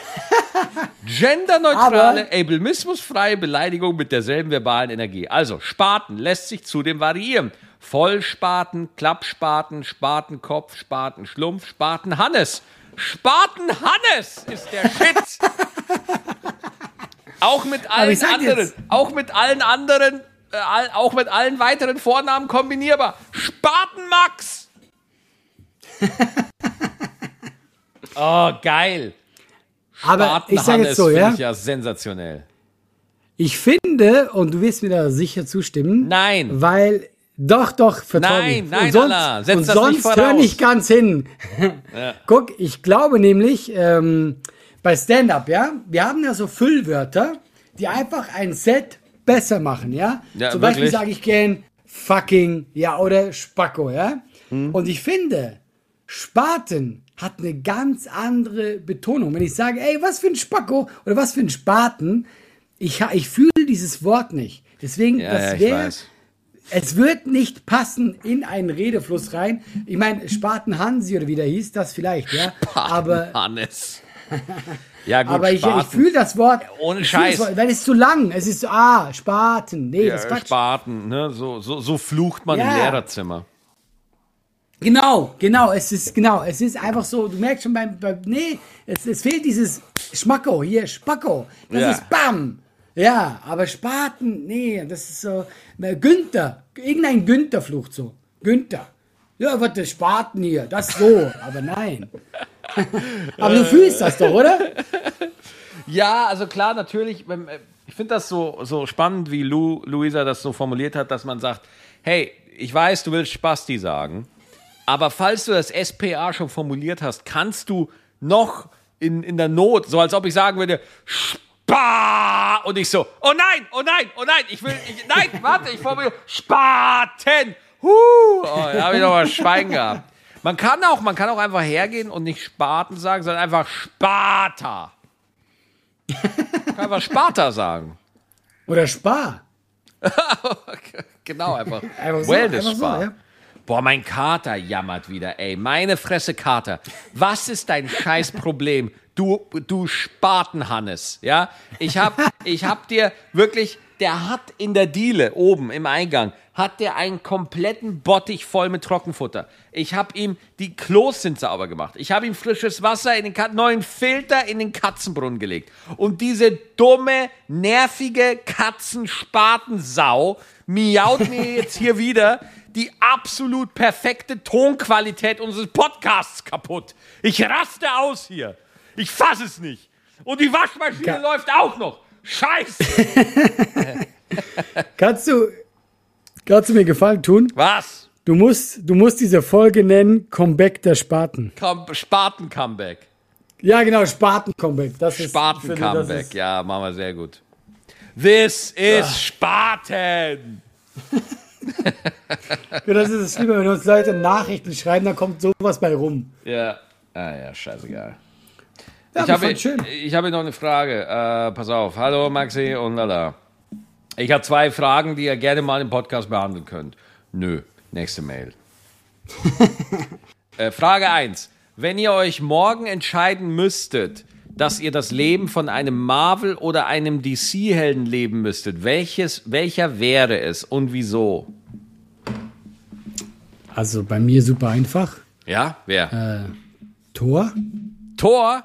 Genderneutrale, ableismusfreie Beleidigung mit derselben verbalen Energie. Also, Spaten lässt sich zudem variieren. Vollspaten, Klappspaten, Spatenkopf, Spatenschlumpf, Spatenhannes. Spatenhannes ist der Shit. auch mit allen anderen, jetzt- auch mit allen anderen äh, auch mit allen weiteren Vornamen kombinierbar. Spatenmax! oh, geil. Aber ich sage jetzt so, finde ja. ich ja sensationell. Ich finde, und du wirst mir da sicher zustimmen. Nein. Weil, doch, doch, vertrau Nein, mir. nein, und sonst, Allah, setz und das nicht sonst voraus. hör nicht ganz hin. Ja. Guck, ich glaube nämlich, ähm, bei Stand-Up, ja, wir haben ja so Füllwörter, die einfach ein Set besser machen, ja. Ja, Zum Beispiel wirklich? sage ich gern fucking, ja, oder Spacko, ja. Hm. Und ich finde, Spaten hat eine ganz andere Betonung. Wenn ich sage, ey, was für ein Spacko oder was für ein Spaten, ich, ich fühle dieses Wort nicht. Deswegen, Ja, das ja, wäre. Es wird nicht passen in einen Redefluss rein. Ich meine, Spaten Hansi oder wie der hieß, das vielleicht, ja. Aber, Hannes. Ja, gut, aber ich, ich Spaten. fühle das Wort. Ohne Scheiß. Wort, Weil es ist zu lang. Es ist so, ah, Spaten. Nee, das ist ja, Quatsch. Spaten, ne? So, so, so flucht man im Ja. Lehrerzimmer. Genau, genau, es ist, genau, es ist einfach so, du merkst schon beim, beim nee, es, es fehlt dieses Schmacko, hier, Spacko, das Ja. ist Bam. Ja, aber Spaten, nee, das ist so, Günther, irgendein Günther flucht so, Günther. Ja, was der Spaten hier, das so, aber nein. aber du fühlst das doch, oder? Ja, also klar, natürlich. äh, Ich finde das so, so spannend, wie Lu, Luisa das so formuliert hat, dass man sagt, hey, ich weiß, du willst Spasti sagen, aber falls du das SPA schon formuliert hast, kannst du noch in, in der Not, so als ob ich sagen würde, Spa und ich so, oh nein, oh nein, oh nein, ich will, ich, nein, warte, ich formuliere Spaten. Huh, oh, da habe ich noch mal Schweigen gehabt. Man kann auch, man kann auch einfach hergehen und nicht Spaten sagen, sondern einfach Sparta. Man kann einfach Sparta sagen. Oder Spar. Genau, einfach. Einfach so, Wellness einfach so, Spa. ja. Boah, mein Kater jammert wieder, ey. Meine Fresse, Kater. Was ist dein Scheißproblem? Du, du Spatenhannes, ja? Ich hab, ich hab dir wirklich, der hat in der Diele oben im Eingang, hat der einen kompletten Bottich voll mit Trockenfutter. Ich hab ihm, die Klos sind sauber gemacht. Ich hab ihm frisches Wasser in den Kat neuen Filter in den Katzenbrunnen gelegt. Und diese dumme, nervige Katzenspatensau miaut mir jetzt hier wieder die absolut perfekte Tonqualität unseres Podcasts kaputt. Ich raste aus hier. Ich fass es nicht. Und die Waschmaschine Ka- läuft auch noch. Scheiße. Kannst du, kannst du mir Gefallen tun? Was? Du musst, du musst diese Folge nennen, Comeback der Spaten. Komm, Spaten-Comeback. Ja, genau, Spaten-Comeback. Das ist, ich finde, das Spaten-Comeback. ist- Ja, machen wir sehr gut. This is Spaten. Ja, das ist es Schlimme, wenn uns Leute Nachrichten schreiben, dann kommt sowas bei rum. Ja. Ah ja, scheißegal. Ja, ich, habe, schön. ich habe noch eine Frage. Äh, pass auf. Hallo Maxi und Lala. Ich habe zwei Fragen, die ihr gerne mal im Podcast behandeln könnt. Nö, nächste Mail. äh, Frage 1. Wenn ihr euch morgen entscheiden müsstet, dass ihr das Leben von einem Marvel- oder einem DC-Helden leben müsstet, welches, welcher wäre es und wieso? Also bei mir super einfach. Ja, wer? Tor, Tor?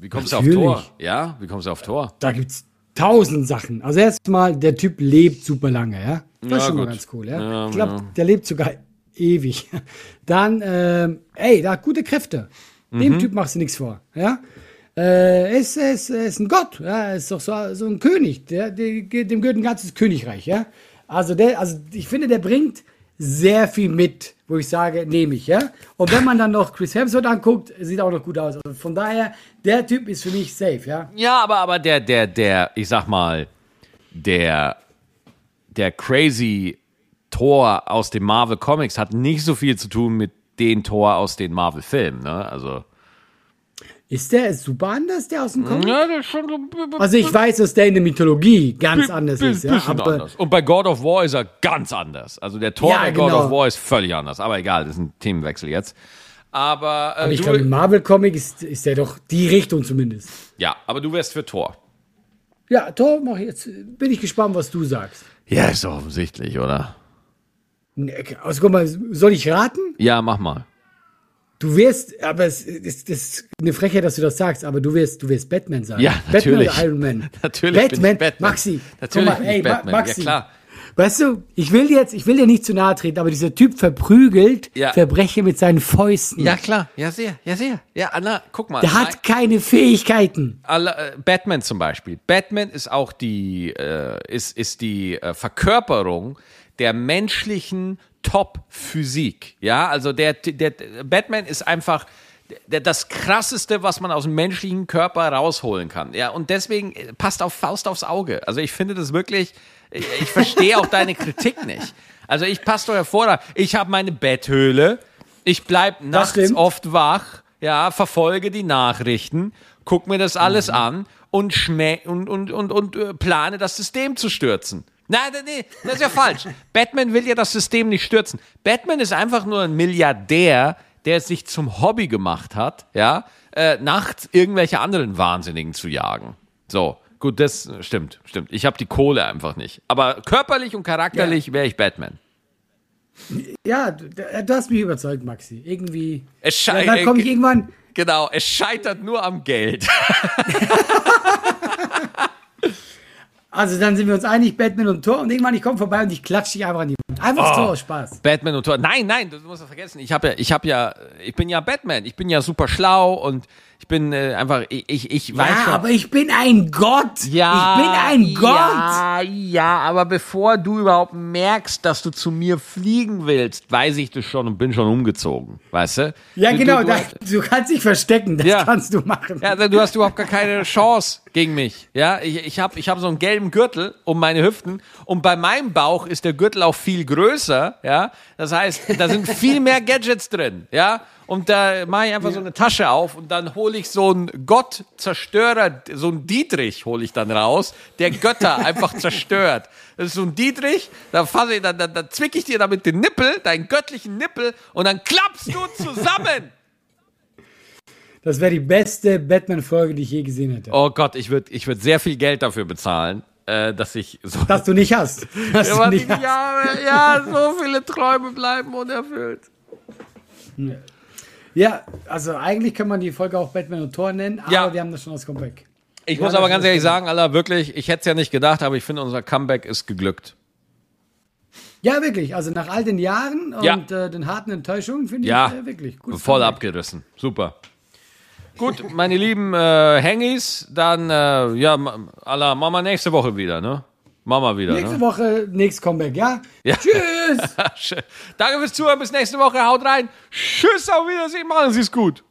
Wie kommst du auf Natürlich. Tor? Ja, wie kommst du auf Tor? da gibt's tausend Sachen. Also erstmal, der Typ lebt super lange, ja. Das Ja, ist schon mal gut. ganz cool, ja. Ja, ich glaube, ja. der lebt sogar ewig. Dann, ähm, ey, der hat gute Kräfte. Mhm. Dem Typ machst du nichts vor, ja. Äh, ist, ist, ist ein Gott, ja, ist doch so, so ein König, der, dem gehört ein ganzes Königreich, ja. Also der, also ich finde, der bringt sehr viel mit, wo ich sage, nehme ich, ja. Und wenn man dann noch Chris Hemsworth anguckt, sieht auch noch gut aus. Also von daher, der Typ ist für mich safe, ja. Ja, aber, aber der, der, der, ich sag mal, der, der crazy Tor aus den Marvel Comics hat nicht so viel zu tun mit den Tor aus den Marvel Filmen, ne? Also. Ist der super anders, der aus dem Comic? Ja, der ist schon so Also ich weiß, dass der in der Mythologie ganz anders ist, ja. Aber anders. Und bei God of War ist er ganz anders. Also der Tor Ja, bei God genau. of War ist völlig anders. Aber egal, das ist ein Themenwechsel jetzt. Aber, äh, ich du, glaube, im Marvel-Comic ist, ist der doch die Richtung zumindest. ja, aber du wärst für Tor. Ja, Tor, mach ich jetzt. Bin ich gespannt, was du sagst. Ja, ist doch offensichtlich, oder? Ne, Also guck mal, soll ich raten? Ja, mach mal. Du wirst, aber es ist, ist eine Frechheit, dass du das sagst, aber du wirst, du wirst Batman sein. Ja, Batman natürlich. oder Iron Man? Natürlich Batman, ich Batman. Maxi. Natürlich mal, ey, Ma- Batman. Maxi. Ja, klar. Weißt du, ich will jetzt, ich will dir nicht zu nahe treten, aber dieser Typ verprügelt Ja. Verbrecher mit seinen Fäusten. Ja, klar. Ja, sehr. Ja, sehr. Ja, Anna, guck mal. Der hat keine Fähigkeiten. äh, Batman zum Beispiel. Batman ist auch die, äh, ist, ist die äh, Verkörperung der menschlichen Top-Physik. Ja, also der, der, Batman ist einfach das krasseste, was man aus dem menschlichen Körper rausholen kann. Ja, und deswegen äh, passt auf Faust aufs Auge. Also ich finde das wirklich, ich, ich verstehe auch deine Kritik nicht. Also ich passe doch hervorragend. Ich habe meine Betthöhle. Ich bleib nachts oft wach, ja, verfolge die Nachrichten, guck mir das alles Mhm. an und, und, und, und, und äh, plane das System zu stürzen. Nein, nee, nee, das ist ja falsch. Batman will ja das System nicht stürzen. Batman ist einfach nur ein Milliardär, der es sich zum Hobby gemacht hat, ja, äh, nachts irgendwelche anderen Wahnsinnigen zu jagen. So, gut, das stimmt, stimmt. Ich habe die Kohle einfach nicht. Aber körperlich und charakterlich wäre ich Batman. Ja, du, du hast mich überzeugt, Maxi. Irgendwie. Es Ja, schei- dann komme ich irgendwann. Genau, es scheitert nur am Geld. Also dann sind wir uns einig, Batman und Tor. Und irgendwann, ich komme vorbei und ich klatsche dich einfach an die Wand. Einfach Oh. Tor Spaß. Batman und Thor. Nein, nein, du musst das vergessen. Ich habe ja, ich habe ja, ich bin ja Batman. Ich bin ja super schlau und ich bin äh, einfach, ich, ich, ich weiß Ja, schon. aber ich bin ein Gott. Ja, ich bin ein Gott. Ja, ja, aber bevor du überhaupt merkst, dass du zu mir fliegen willst, weiß ich das schon und bin schon umgezogen, weißt du? Ja, du, genau. Du, du, da, du kannst dich verstecken. Das Ja. kannst du machen. ja, du hast überhaupt gar keine Chance gegen mich. Ja, ich, ich habe ich hab so einen gelben Gürtel um meine Hüften und bei meinem Bauch ist der Gürtel auch viel größer. Ja, das heißt, da sind viel mehr Gadgets drin. Ja, und da mache ich einfach so eine Tasche auf und dann hole ich so einen Gottzerstörer, so einen Dietrich hole ich dann raus, der Götter einfach zerstört. Das ist so ein Dietrich, da fasse ich, da, da, da zwick ich dir damit den Nippel, deinen göttlichen Nippel und dann klappst du zusammen. Das wäre die beste Batman-Folge, die ich je gesehen hätte. Oh Gott, ich würde ich würd sehr viel Geld dafür bezahlen, äh, dass ich so. Dass du nicht hast. Dass Ja, du nicht ich hast. habe. ja, so viele Träume bleiben unerfüllt. Ja, also eigentlich kann man die Folge auch Batman und Thor nennen, aber Ja. wir haben das schon als Comeback. Ich Ja, muss aber ganz ehrlich sagen, Alter, wirklich, ich hätte es ja nicht gedacht, aber ich finde, unser Comeback ist geglückt. Ja, wirklich. Also nach all den Jahren Ja. und äh, den harten Enttäuschungen finde Ja, ich äh, wirklich gut. voll abgerissen. Super. Gut, meine lieben äh, Hengis, dann, äh, ja, machen wir nächste Woche wieder, ne? Machen wir wieder, Nächste ne? Woche, nächstes Comeback, ja? Ja. Tschüss! Danke fürs Zuhören, bis nächste Woche, haut rein. Tschüss, auf Wiedersehen, machen Sie es gut.